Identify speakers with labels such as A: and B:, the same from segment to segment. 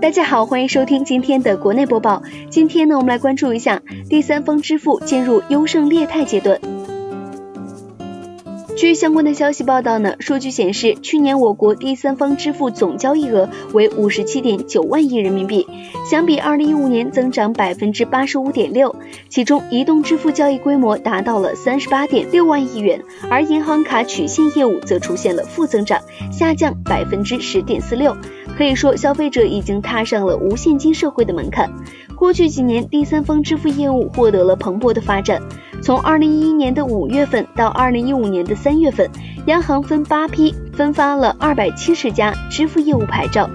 A: 大家好，欢迎收听今天的国内播报。今天呢，我们来关注一下第三方支付进入优胜劣汰阶段。据相关的消息报道呢，数据显示，去年我国第三方支付总交易额为五十七点九万亿人民币，相比二零一五年增长百分之八十五点六。其中，移动支付交易规模达到了三十八点六万亿元，而银行卡取现业务则出现了负增长，下降百分之十点四六。可以说，消费者已经踏上了无现金社会的门槛。过去几年，第三方支付业务获得了蓬勃的发展。从二零一一年的五月份到二零一五年的三月份，央行分八批分发了二百七十家支付业务牌照。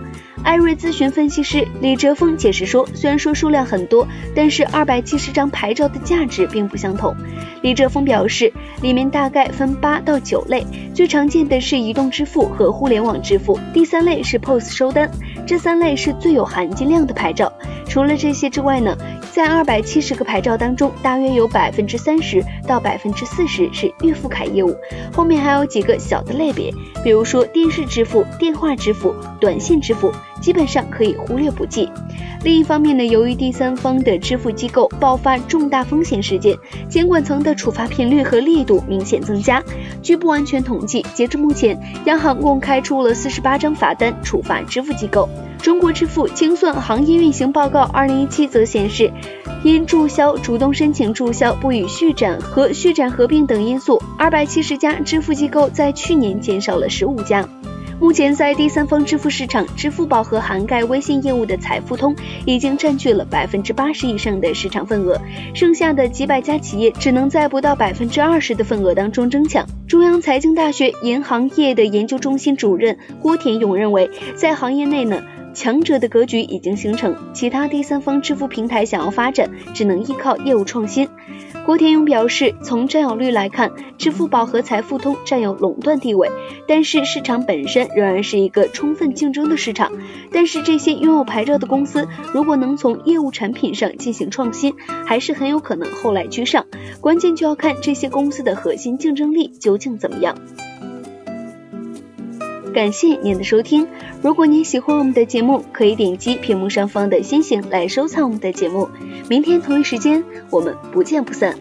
A: 艾瑞咨询分析师李哲峰解释说，虽然说数量很多，但是二百七十张牌照的价值并不相同。李哲峰表示，里面大概分八到九类，最常见的是移动支付和互联网支付，第三类是 POS 收单，这三类是最有含金量的牌照。除了这些之外呢？在二百七十个牌照当中，大约有百分之三十到百分之四十是预付卡业务，后面还有几个小的类别，比如说电视支付、电话支付、短信支付，基本上可以忽略不计。另一方面呢，由于第三方的支付机构爆发重大风险事件，监管层的处罚频率和力度明显增加。据不完全统计，截至目前，央行共开出了四十八张罚单处罚支付机构。中国支付清算行业运行报告二零一七则显示，因注销、主动申请注销、不予续展和续展合并等因素，二百七十家支付机构在去年减少了十五家。目前在第三方支付市场，支付宝和涵盖微信业务的财付通已经占据了百分之八十以上的市场份额，剩下的几百家企业只能在不到百分之二十的份额当中争抢。中央财经大学银行业的研究中心主任郭田勇认为，在行业内呢。强者的格局已经形成，其他第三方支付平台想要发展，只能依靠业务创新。郭田勇表示，从占有率来看，支付宝和财付通占有垄断地位，但是市场本身仍然是一个充分竞争的市场。但是这些拥有牌照的公司，如果能从业务产品上进行创新，还是很有可能后来居上。关键就要看这些公司的核心竞争力究竟怎么样。感谢您的收听。如果您喜欢我们的节目，可以点击屏幕上方的星星来收藏我们的节目。明天同一时间，我们不见不散。